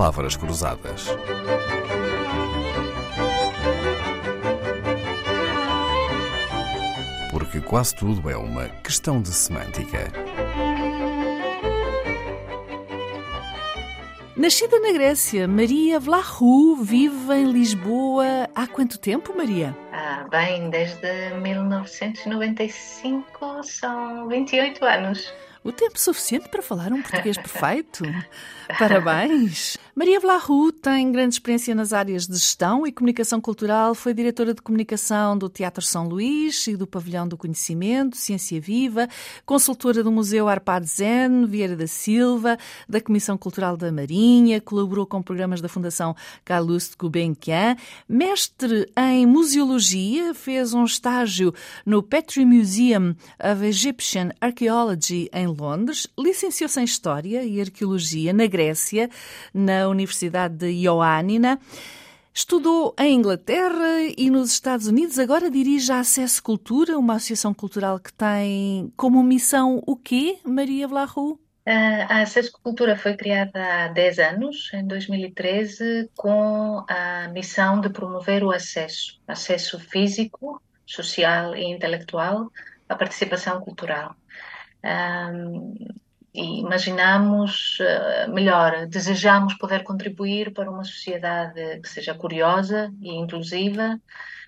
palavras cruzadas. Porque quase tudo é uma questão de semântica. Nascida na Grécia, Maria Vlahu vive em Lisboa há quanto tempo, Maria? Ah, bem, desde 1995 são 28 anos. O tempo suficiente para falar um português perfeito? Parabéns! Maria Vlahu tem grande experiência nas áreas de gestão e comunicação cultural. Foi diretora de comunicação do Teatro São Luís e do Pavilhão do Conhecimento, Ciência Viva, consultora do Museu Arpad Zen, Vieira da Silva, da Comissão Cultural da Marinha, colaborou com programas da Fundação Calouste Gulbenkian, mestre em museologia, fez um estágio no Petrie Museum of Egyptian Archaeology em Londres, licenciou-se em História e Arqueologia na Grécia, na Universidade de Ioannina. Estudou em Inglaterra e nos Estados Unidos, agora dirige a Acesso Cultura, uma associação cultural que tem como missão o quê, Maria Vlahu? A Acesso Cultura foi criada há 10 anos, em 2013, com a missão de promover o acesso, acesso físico, social e intelectual à participação cultural. E imaginamos, uh, melhor, desejamos poder contribuir para uma sociedade que seja curiosa e inclusiva,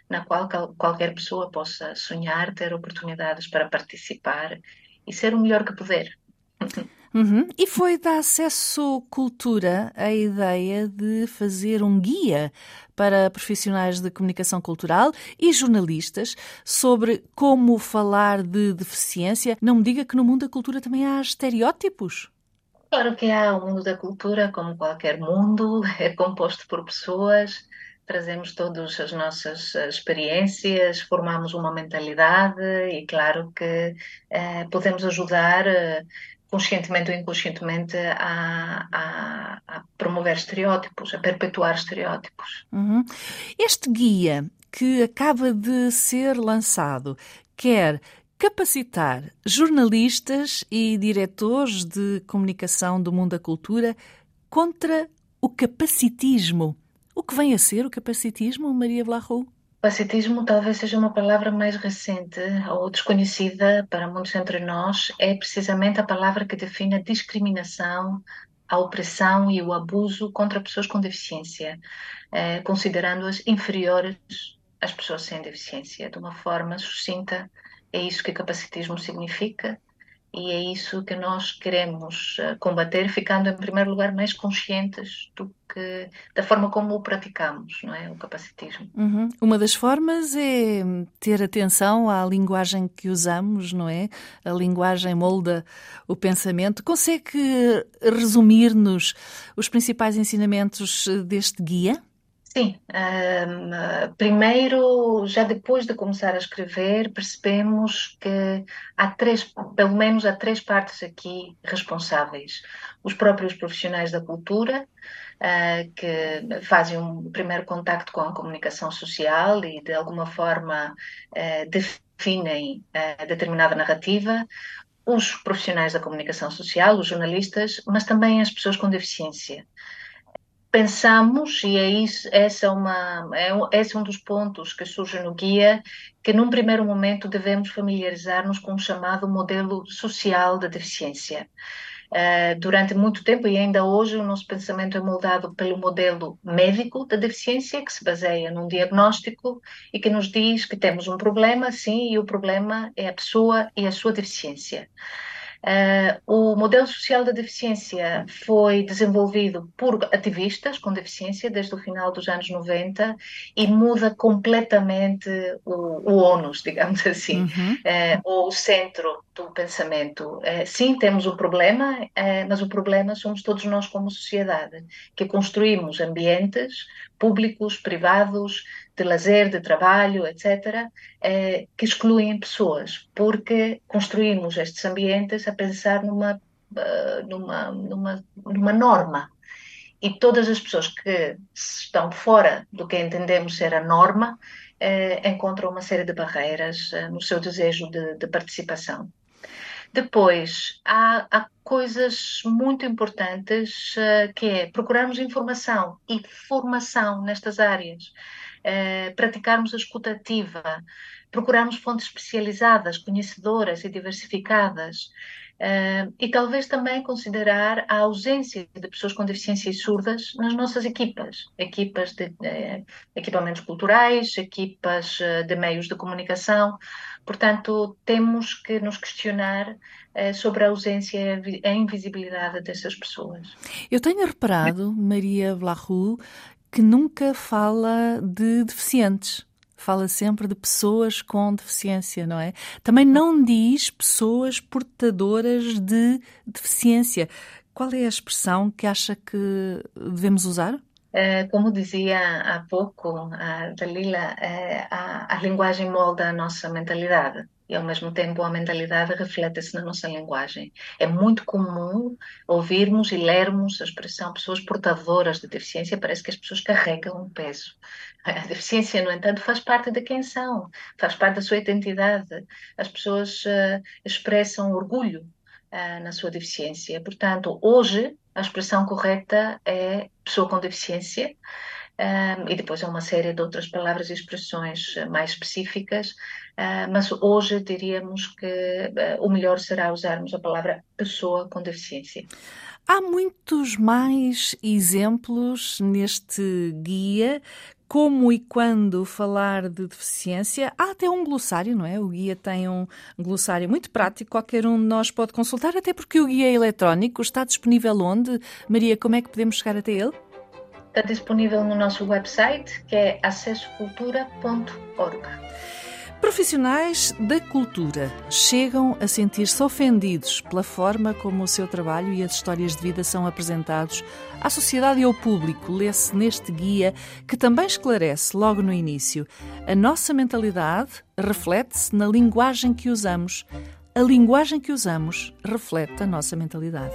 na qual qualquer pessoa possa sonhar, ter oportunidades para participar e ser o melhor que puder. Uhum. E foi da Acesso Cultura a ideia de fazer um guia para profissionais de comunicação cultural e jornalistas sobre como falar de deficiência. Não me diga que no mundo da cultura também há estereótipos. Claro que há. O mundo da cultura, como qualquer mundo, é composto por pessoas. Trazemos todas as nossas experiências, formamos uma mentalidade e, claro, que eh, podemos ajudar eh, conscientemente ou inconscientemente a, a, a promover estereótipos, a perpetuar estereótipos. Uhum. Este guia que acaba de ser lançado quer capacitar jornalistas e diretores de comunicação do mundo da cultura contra o capacitismo. O que vem a ser o capacitismo, Maria Vlahu? Capacitismo talvez seja uma palavra mais recente ou desconhecida para muitos entre nós. É precisamente a palavra que define a discriminação, a opressão e o abuso contra pessoas com deficiência, eh, considerando-as inferiores às pessoas sem deficiência. De uma forma sucinta, é isso que capacitismo significa e é isso que nós queremos eh, combater, ficando em primeiro lugar mais conscientes do que da forma como o praticamos, não é, o capacitismo. Uhum. Uma das formas é ter atenção à linguagem que usamos, não é? A linguagem molda o pensamento. Consegue resumir-nos os principais ensinamentos deste guia? Sim, um, primeiro, já depois de começar a escrever, percebemos que há três, pelo menos há três partes aqui responsáveis. Os próprios profissionais da cultura, uh, que fazem um primeiro contacto com a comunicação social e de alguma forma uh, definem uh, determinada narrativa, os profissionais da comunicação social, os jornalistas, mas também as pessoas com deficiência pensamos, e é isso, essa é uma, é, esse é um dos pontos que surge no guia, que num primeiro momento devemos familiarizar-nos com o chamado modelo social da deficiência. Uh, durante muito tempo e ainda hoje o nosso pensamento é moldado pelo modelo médico da deficiência, que se baseia num diagnóstico e que nos diz que temos um problema, sim, e o problema é a pessoa e a sua deficiência. Uh, o modelo social da deficiência foi desenvolvido por ativistas com deficiência desde o final dos anos 90 e muda completamente o, o ONUS, digamos assim, uhum. uh, o centro do pensamento. Uh, sim, temos um problema, mas o problema somos todos nós como sociedade, que construímos ambientes públicos, privados, de lazer, de trabalho, etc., eh, que excluem pessoas, porque construímos estes ambientes a pensar numa, uh, numa, numa, numa norma. E todas as pessoas que estão fora do que entendemos ser a norma eh, encontram uma série de barreiras eh, no seu desejo de, de participação. Depois, há, há coisas muito importantes uh, que é procurarmos informação e formação nestas áreas, uh, praticarmos a escutativa, procurarmos fontes especializadas, conhecedoras e diversificadas. Uh, e talvez também considerar a ausência de pessoas com deficiências surdas nas nossas equipas, equipas de, de equipamentos culturais, equipas de meios de comunicação. Portanto, temos que nos questionar uh, sobre a ausência e a invisibilidade dessas pessoas. Eu tenho reparado, Maria Blahu, que nunca fala de deficientes fala sempre de pessoas com deficiência, não é? Também não diz pessoas portadoras de deficiência. Qual é a expressão que acha que devemos usar? É, como dizia há pouco a Dalila, é, a, a linguagem molda a nossa mentalidade e ao mesmo tempo a mentalidade reflete-se na nossa linguagem. É muito comum ouvirmos e lermos a expressão pessoas portadoras de deficiência, parece que as pessoas carregam um peso. A deficiência, no entanto, faz parte de quem são, faz parte da sua identidade. As pessoas uh, expressam orgulho uh, na sua deficiência. Portanto, hoje a expressão correta é pessoa com deficiência, um, e depois há uma série de outras palavras e expressões eh, mais específicas, uh, mas hoje diríamos que uh, o melhor será usarmos a palavra pessoa com deficiência. Há muitos mais exemplos neste guia como e quando falar de deficiência. Há até um glossário, não é? O guia tem um glossário muito prático, qualquer um de nós pode consultar, até porque o guia é eletrónico está disponível onde? Maria, como é que podemos chegar até ele? Está disponível no nosso website, que é acessocultura.org. Profissionais da cultura chegam a sentir-se ofendidos pela forma como o seu trabalho e as histórias de vida são apresentados à sociedade e ao público. Lê-se neste guia que também esclarece logo no início. A nossa mentalidade reflete-se na linguagem que usamos. A linguagem que usamos reflete a nossa mentalidade.